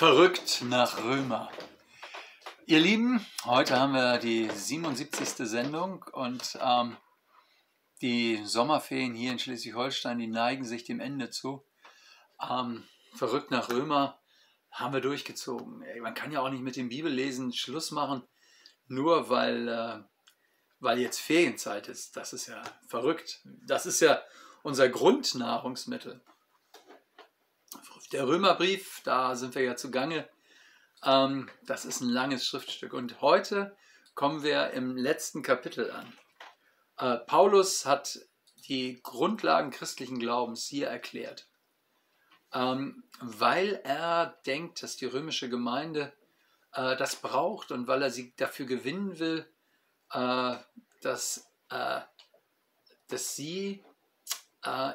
Verrückt nach Römer. Ihr Lieben, heute haben wir die 77. Sendung und ähm, die Sommerferien hier in Schleswig-Holstein, die neigen sich dem Ende zu. Ähm, Verrückt nach Römer haben wir durchgezogen. Man kann ja auch nicht mit dem Bibellesen Schluss machen, nur weil, äh, weil jetzt Ferienzeit ist. Das ist ja verrückt. Das ist ja unser Grundnahrungsmittel der Römerbrief, da sind wir ja zugange. Ähm, das ist ein langes Schriftstück. Und heute kommen wir im letzten Kapitel an. Äh, Paulus hat die Grundlagen christlichen Glaubens hier erklärt, ähm, weil er denkt, dass die römische Gemeinde äh, das braucht und weil er sie dafür gewinnen will, äh, dass, äh, dass sie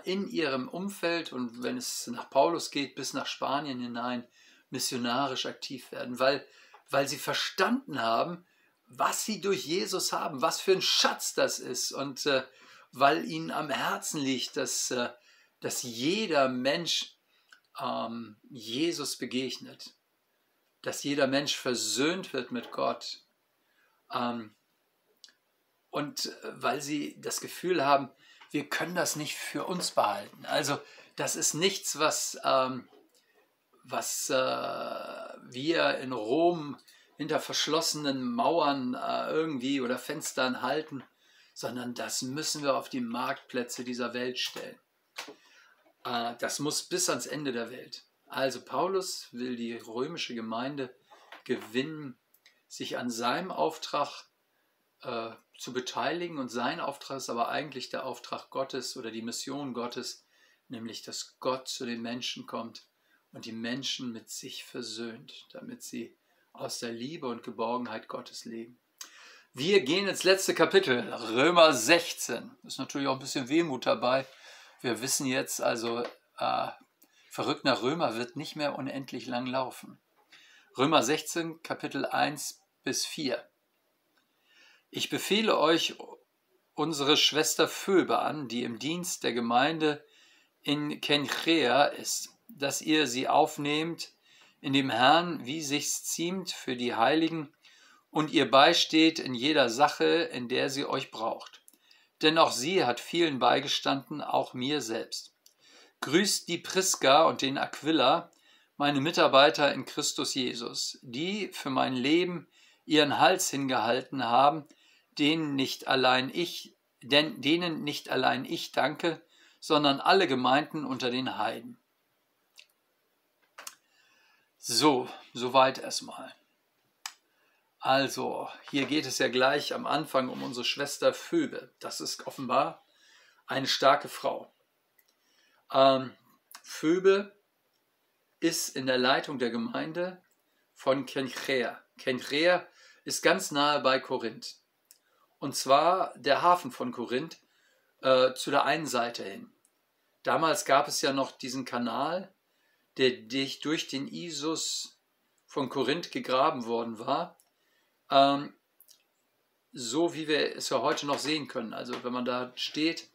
in ihrem Umfeld und wenn es nach Paulus geht, bis nach Spanien hinein missionarisch aktiv werden, weil, weil sie verstanden haben, was sie durch Jesus haben, was für ein Schatz das ist und äh, weil ihnen am Herzen liegt, dass, äh, dass jeder Mensch ähm, Jesus begegnet, dass jeder Mensch versöhnt wird mit Gott. Ähm, und äh, weil sie das Gefühl haben, wir können das nicht für uns behalten. Also das ist nichts, was, ähm, was äh, wir in Rom hinter verschlossenen Mauern äh, irgendwie oder Fenstern halten, sondern das müssen wir auf die Marktplätze dieser Welt stellen. Äh, das muss bis ans Ende der Welt. Also Paulus will die römische Gemeinde gewinnen, sich an seinem Auftrag äh, zu beteiligen und sein Auftrag ist aber eigentlich der Auftrag Gottes oder die Mission Gottes, nämlich dass Gott zu den Menschen kommt und die Menschen mit sich versöhnt, damit sie aus der Liebe und Geborgenheit Gottes leben. Wir gehen ins letzte Kapitel, Römer 16. Ist natürlich auch ein bisschen Wehmut dabei. Wir wissen jetzt also, äh, verrückt Römer wird nicht mehr unendlich lang laufen. Römer 16, Kapitel 1 bis 4. Ich befehle euch unsere Schwester Phoebe an, die im Dienst der Gemeinde in Kenchrea ist, dass ihr sie aufnehmt in dem Herrn, wie sich's ziemt für die Heiligen, und ihr beisteht in jeder Sache, in der sie euch braucht. Denn auch sie hat vielen beigestanden, auch mir selbst. Grüßt die Priska und den Aquila, meine Mitarbeiter in Christus Jesus, die für mein Leben ihren Hals hingehalten haben, denen nicht allein ich, denn denen nicht allein ich danke, sondern alle Gemeinden unter den Heiden. So, soweit erstmal. Also, hier geht es ja gleich am Anfang um unsere Schwester Phoebe. Das ist offenbar eine starke Frau. Ähm, Phoebe ist in der Leitung der Gemeinde von Kenchrea. Kenchrea ist ganz nahe bei Korinth. Und zwar der Hafen von Korinth äh, zu der einen Seite hin. Damals gab es ja noch diesen Kanal, der durch den Isus von Korinth gegraben worden war. Ähm, so wie wir es ja heute noch sehen können. Also wenn man da steht,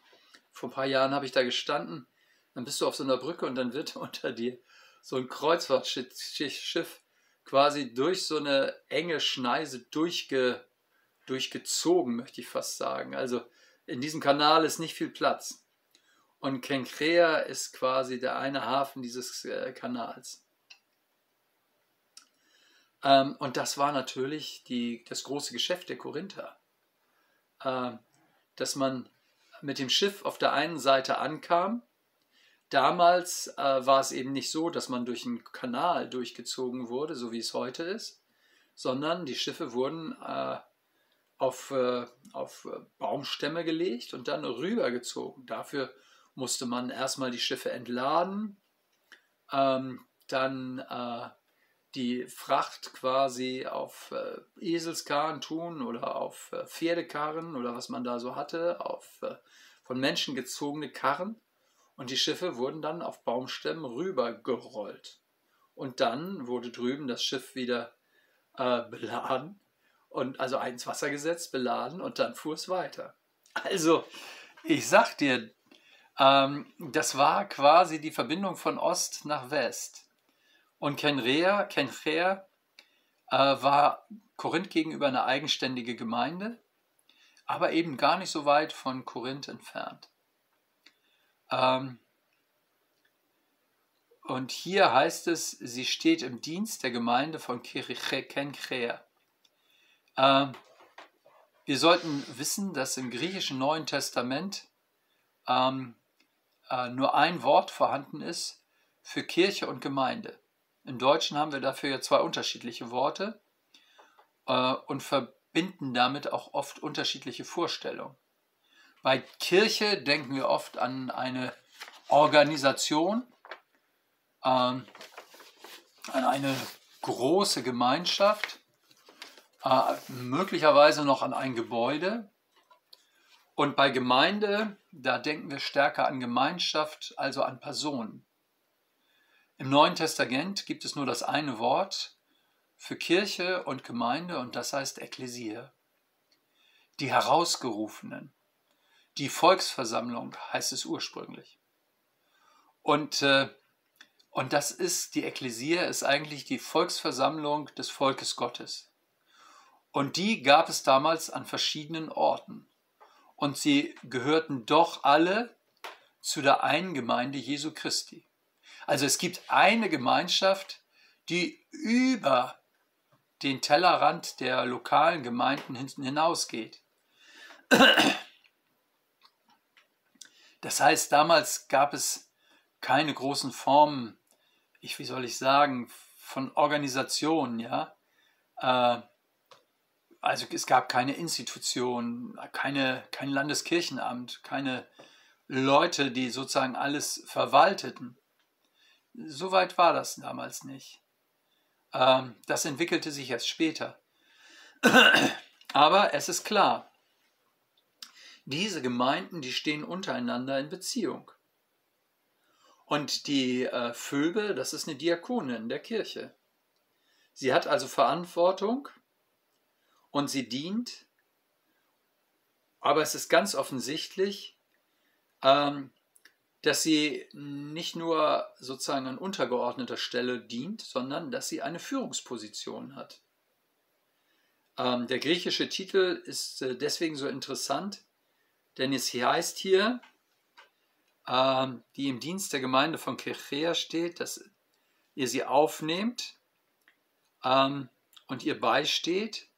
vor ein paar Jahren habe ich da gestanden, dann bist du auf so einer Brücke und dann wird unter dir so ein Kreuzfahrtschiff quasi durch so eine enge Schneise durchge, durchgezogen, möchte ich fast sagen. Also in diesem Kanal ist nicht viel Platz. Und Kenkrea ist quasi der eine Hafen dieses äh, Kanals. Ähm, und das war natürlich die, das große Geschäft der Korinther. Ähm, dass man mit dem Schiff auf der einen Seite ankam. Damals äh, war es eben nicht so, dass man durch einen Kanal durchgezogen wurde, so wie es heute ist, sondern die Schiffe wurden äh, auf, äh, auf äh, Baumstämme gelegt und dann rübergezogen. Dafür musste man erstmal die Schiffe entladen, ähm, dann äh, die Fracht quasi auf äh, Eselskarren tun oder auf äh, Pferdekarren oder was man da so hatte, auf äh, von Menschen gezogene Karren. Und die Schiffe wurden dann auf Baumstämmen rübergerollt. Und dann wurde drüben das Schiff wieder äh, beladen und also ins Wasser gesetzt, beladen und dann fuhr es weiter. Also, ich sag dir, ähm, das war quasi die Verbindung von Ost nach West. Und Kenrea, Kenchrea äh, war Korinth gegenüber eine eigenständige Gemeinde, aber eben gar nicht so weit von Korinth entfernt. Ähm, und hier heißt es, sie steht im Dienst der Gemeinde von Kenchrea. Ähm, wir sollten wissen, dass im griechischen Neuen Testament ähm, äh, nur ein Wort vorhanden ist für Kirche und Gemeinde. Im Deutschen haben wir dafür ja zwei unterschiedliche Worte äh, und verbinden damit auch oft unterschiedliche Vorstellungen. Bei Kirche denken wir oft an eine Organisation, ähm, an eine große Gemeinschaft, äh, möglicherweise noch an ein Gebäude. Und bei Gemeinde, da denken wir stärker an Gemeinschaft, also an Personen. Im Neuen Testament gibt es nur das eine Wort für Kirche und Gemeinde und das heißt Ekklesia. Die Herausgerufenen, die Volksversammlung heißt es ursprünglich. Und, äh, und das ist, die Ekklesia ist eigentlich die Volksversammlung des Volkes Gottes. Und die gab es damals an verschiedenen Orten. Und sie gehörten doch alle zu der einen Gemeinde Jesu Christi. Also es gibt eine Gemeinschaft, die über den Tellerrand der lokalen Gemeinden hinausgeht. Das heißt, damals gab es keine großen Formen, ich, wie soll ich sagen, von Organisationen, ja. Äh, also es gab keine Institution, keine, kein Landeskirchenamt, keine Leute, die sozusagen alles verwalteten. So weit war das damals nicht. Ähm, das entwickelte sich erst später. Aber es ist klar, diese Gemeinden, die stehen untereinander in Beziehung. Und die äh, Phoebe, das ist eine Diakonin der Kirche. Sie hat also Verantwortung und sie dient, aber es ist ganz offensichtlich, ähm, dass sie nicht nur sozusagen an untergeordneter Stelle dient, sondern dass sie eine Führungsposition hat. Ähm, der griechische Titel ist äh, deswegen so interessant, denn es heißt hier, ähm, die im Dienst der Gemeinde von Kechea steht, dass ihr sie aufnehmt ähm, und ihr beisteht.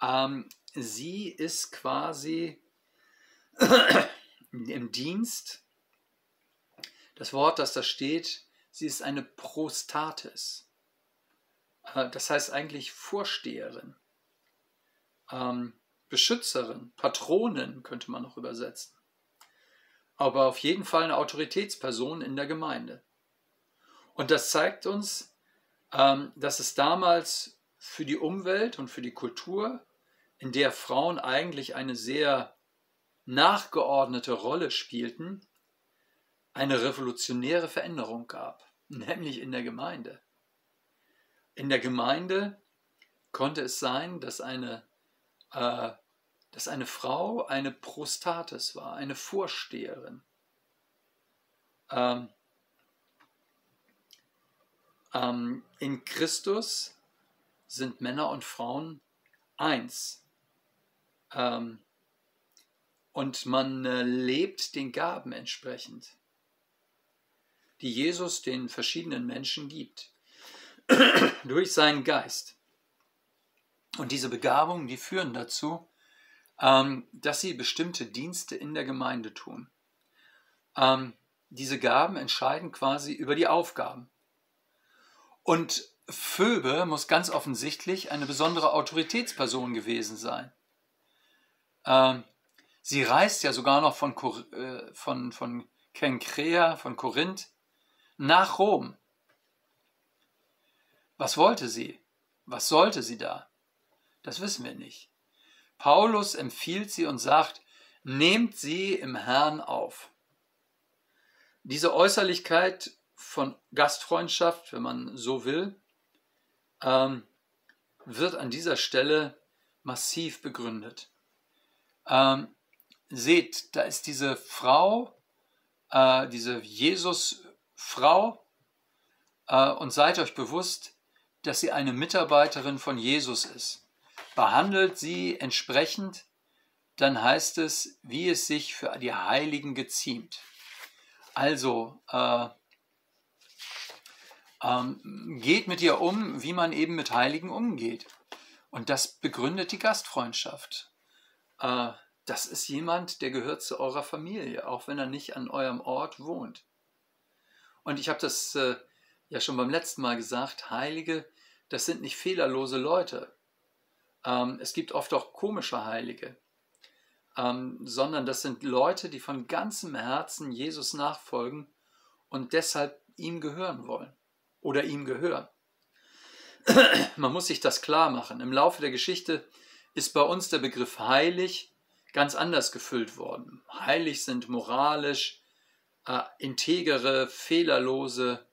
Ähm, sie ist quasi im Dienst das Wort, das da steht, sie ist eine Prostatis. Äh, das heißt eigentlich Vorsteherin, ähm, Beschützerin, Patronin könnte man noch übersetzen. Aber auf jeden Fall eine Autoritätsperson in der Gemeinde. Und das zeigt uns, ähm, dass es damals für die Umwelt und für die Kultur, in der Frauen eigentlich eine sehr nachgeordnete Rolle spielten, eine revolutionäre Veränderung gab, nämlich in der Gemeinde. In der Gemeinde konnte es sein, dass eine, äh, dass eine Frau eine Prostatis war, eine Vorsteherin. Ähm, ähm, in Christus sind Männer und Frauen eins. Ähm, und man äh, lebt den Gaben entsprechend die Jesus den verschiedenen Menschen gibt, durch seinen Geist. Und diese Begabungen, die führen dazu, ähm, dass sie bestimmte Dienste in der Gemeinde tun. Ähm, diese Gaben entscheiden quasi über die Aufgaben. Und Phoebe muss ganz offensichtlich eine besondere Autoritätsperson gewesen sein. Ähm, sie reist ja sogar noch von, äh, von, von Kenkrea, von Korinth, nach Rom. Was wollte sie? Was sollte sie da? Das wissen wir nicht. Paulus empfiehlt sie und sagt, nehmt sie im Herrn auf. Diese Äußerlichkeit von Gastfreundschaft, wenn man so will, ähm, wird an dieser Stelle massiv begründet. Ähm, seht, da ist diese Frau, äh, diese Jesus Frau, äh, und seid euch bewusst, dass sie eine Mitarbeiterin von Jesus ist. Behandelt sie entsprechend, dann heißt es, wie es sich für die Heiligen geziemt. Also, äh, ähm, geht mit ihr um, wie man eben mit Heiligen umgeht. Und das begründet die Gastfreundschaft. Äh, das ist jemand, der gehört zu eurer Familie, auch wenn er nicht an eurem Ort wohnt. Und ich habe das äh, ja schon beim letzten Mal gesagt, Heilige, das sind nicht fehlerlose Leute. Ähm, es gibt oft auch komische Heilige, ähm, sondern das sind Leute, die von ganzem Herzen Jesus nachfolgen und deshalb ihm gehören wollen oder ihm gehören. Man muss sich das klar machen. Im Laufe der Geschichte ist bei uns der Begriff heilig ganz anders gefüllt worden. Heilig sind moralisch, äh, integere, fehlerlose,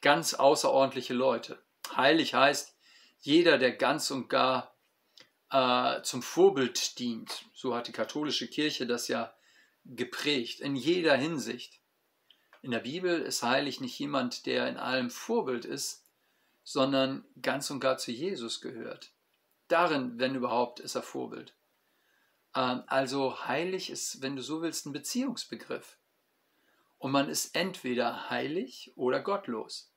ganz außerordentliche Leute. Heilig heißt jeder, der ganz und gar äh, zum Vorbild dient. So hat die katholische Kirche das ja geprägt, in jeder Hinsicht. In der Bibel ist heilig nicht jemand, der in allem Vorbild ist, sondern ganz und gar zu Jesus gehört. Darin, wenn überhaupt, ist er Vorbild. Ähm, also heilig ist, wenn du so willst, ein Beziehungsbegriff. Und man ist entweder heilig oder gottlos.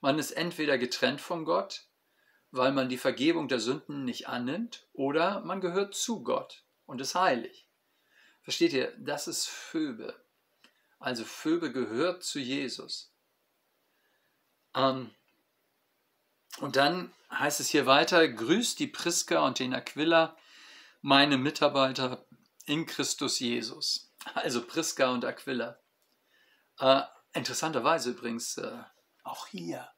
Man ist entweder getrennt von Gott, weil man die Vergebung der Sünden nicht annimmt, oder man gehört zu Gott und ist heilig. Versteht ihr? Das ist Phoebe. Also Phoebe gehört zu Jesus. Ähm, und dann heißt es hier weiter, grüßt die Priska und den Aquila, meine Mitarbeiter in Christus Jesus. Also Priska und Aquila. Äh, interessanterweise übrigens, äh, auch hier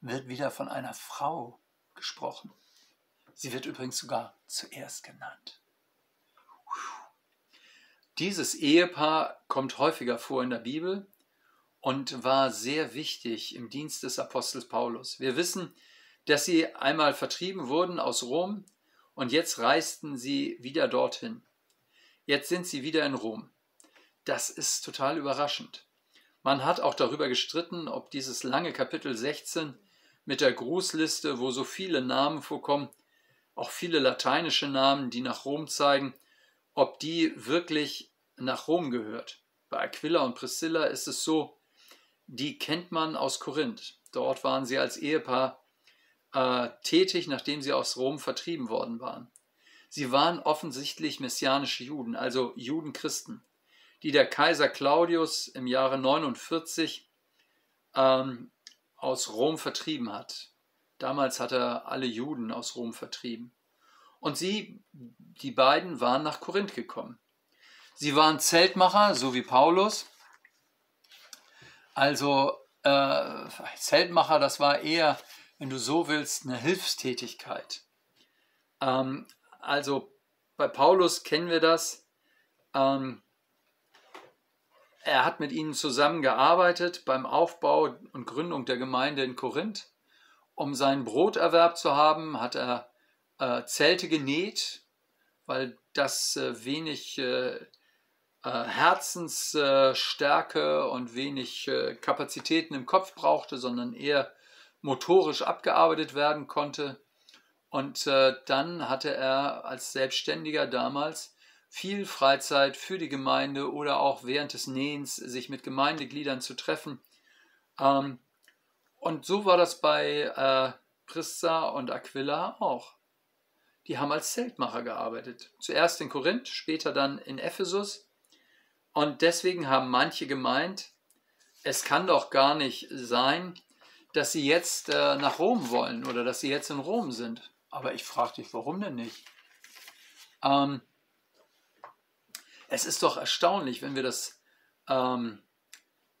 wird wieder von einer Frau gesprochen. Sie wird übrigens sogar zuerst genannt. Dieses Ehepaar kommt häufiger vor in der Bibel und war sehr wichtig im Dienst des Apostels Paulus. Wir wissen, dass sie einmal vertrieben wurden aus Rom und jetzt reisten sie wieder dorthin. Jetzt sind sie wieder in Rom. Das ist total überraschend. Man hat auch darüber gestritten, ob dieses lange Kapitel 16 mit der Grußliste, wo so viele Namen vorkommen, auch viele lateinische Namen, die nach Rom zeigen, ob die wirklich nach Rom gehört. Bei Aquila und Priscilla ist es so, die kennt man aus Korinth. Dort waren sie als Ehepaar äh, tätig, nachdem sie aus Rom vertrieben worden waren. Sie waren offensichtlich messianische Juden, also Judenchristen die der Kaiser Claudius im Jahre 49 ähm, aus Rom vertrieben hat. Damals hat er alle Juden aus Rom vertrieben. Und sie, die beiden, waren nach Korinth gekommen. Sie waren Zeltmacher, so wie Paulus. Also äh, Zeltmacher, das war eher, wenn du so willst, eine Hilfstätigkeit. Ähm, also bei Paulus kennen wir das. Ähm, er hat mit ihnen zusammengearbeitet beim Aufbau und Gründung der Gemeinde in Korinth. Um seinen Broterwerb zu haben, hat er äh, Zelte genäht, weil das äh, wenig äh, äh Herzensstärke und wenig äh, Kapazitäten im Kopf brauchte, sondern eher motorisch abgearbeitet werden konnte. Und äh, dann hatte er als Selbstständiger damals viel Freizeit für die Gemeinde oder auch während des Nähens sich mit Gemeindegliedern zu treffen. Ähm, und so war das bei äh, Prisca und Aquila auch. Die haben als Zeltmacher gearbeitet. Zuerst in Korinth, später dann in Ephesus. Und deswegen haben manche gemeint, es kann doch gar nicht sein, dass sie jetzt äh, nach Rom wollen oder dass sie jetzt in Rom sind. Aber ich frage dich, warum denn nicht? Ähm, es ist doch erstaunlich, wenn wir das ähm,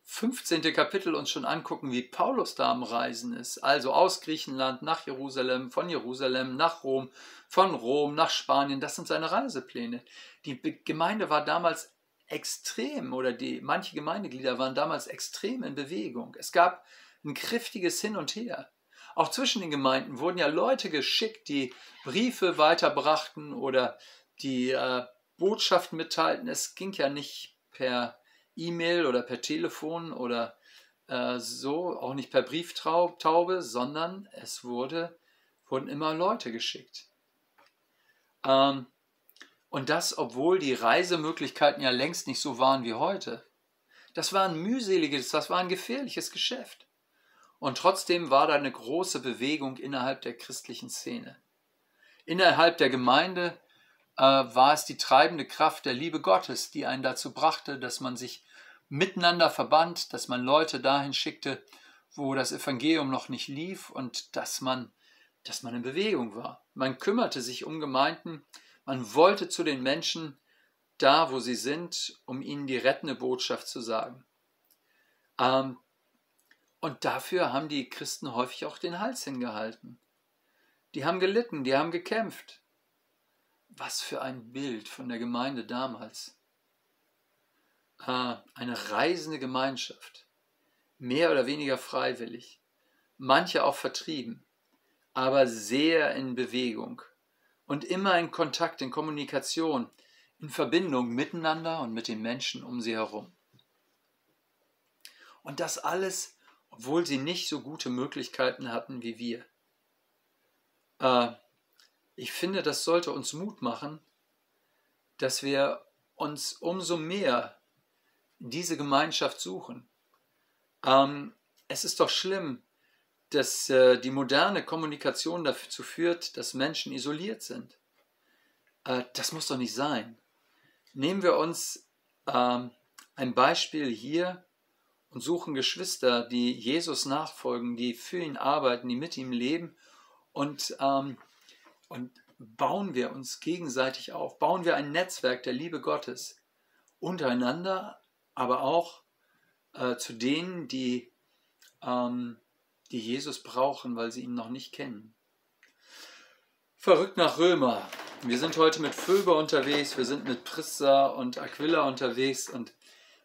15. Kapitel uns schon angucken, wie Paulus da am Reisen ist. Also aus Griechenland nach Jerusalem, von Jerusalem nach Rom, von Rom nach Spanien. Das sind seine Reisepläne. Die Gemeinde war damals extrem oder die manche Gemeindeglieder waren damals extrem in Bewegung. Es gab ein kräftiges Hin und Her. Auch zwischen den Gemeinden wurden ja Leute geschickt, die Briefe weiterbrachten oder die äh, Botschaften mitteilten. Es ging ja nicht per E-Mail oder per Telefon oder äh, so, auch nicht per Brieftaube, sondern es wurde, wurden immer Leute geschickt. Ähm, und das, obwohl die Reisemöglichkeiten ja längst nicht so waren wie heute. Das war ein mühseliges, das war ein gefährliches Geschäft. Und trotzdem war da eine große Bewegung innerhalb der christlichen Szene. Innerhalb der Gemeinde äh, war es die treibende Kraft der Liebe Gottes, die einen dazu brachte, dass man sich miteinander verband, dass man Leute dahin schickte, wo das Evangelium noch nicht lief und dass man, dass man in Bewegung war. Man kümmerte sich um Gemeinden, man wollte zu den Menschen da, wo sie sind, um ihnen die rettende Botschaft zu sagen. Ähm, und dafür haben die Christen häufig auch den Hals hingehalten. Die haben gelitten, die haben gekämpft. Was für ein Bild von der Gemeinde damals. Ah, eine reisende Gemeinschaft, mehr oder weniger freiwillig, manche auch vertrieben, aber sehr in Bewegung und immer in Kontakt, in Kommunikation, in Verbindung miteinander und mit den Menschen um sie herum. Und das alles, obwohl sie nicht so gute Möglichkeiten hatten wie wir. Äh, ich finde, das sollte uns Mut machen, dass wir uns umso mehr diese Gemeinschaft suchen. Ähm, es ist doch schlimm, dass äh, die moderne Kommunikation dazu führt, dass Menschen isoliert sind. Äh, das muss doch nicht sein. Nehmen wir uns ähm, ein Beispiel hier und suchen Geschwister, die Jesus nachfolgen, die für ihn arbeiten, die mit ihm leben und ähm, und bauen wir uns gegenseitig auf, bauen wir ein Netzwerk der Liebe Gottes untereinander, aber auch äh, zu denen, die, ähm, die Jesus brauchen, weil sie ihn noch nicht kennen. Verrückt nach Römer. Wir sind heute mit Phöber unterwegs, wir sind mit Prissa und Aquila unterwegs und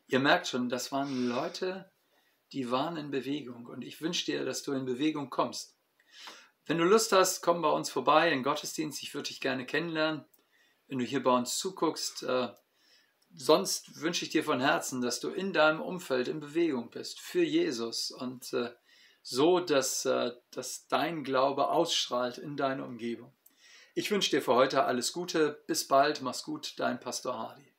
ihr merkt schon, das waren Leute, die waren in Bewegung und ich wünsche dir, dass du in Bewegung kommst. Wenn du Lust hast, komm bei uns vorbei in Gottesdienst. Ich würde dich gerne kennenlernen. Wenn du hier bei uns zuguckst, äh, sonst wünsche ich dir von Herzen, dass du in deinem Umfeld in Bewegung bist für Jesus und äh, so, dass, äh, dass dein Glaube ausstrahlt in deine Umgebung. Ich wünsche dir für heute alles Gute. Bis bald. Mach's gut. Dein Pastor Hardy.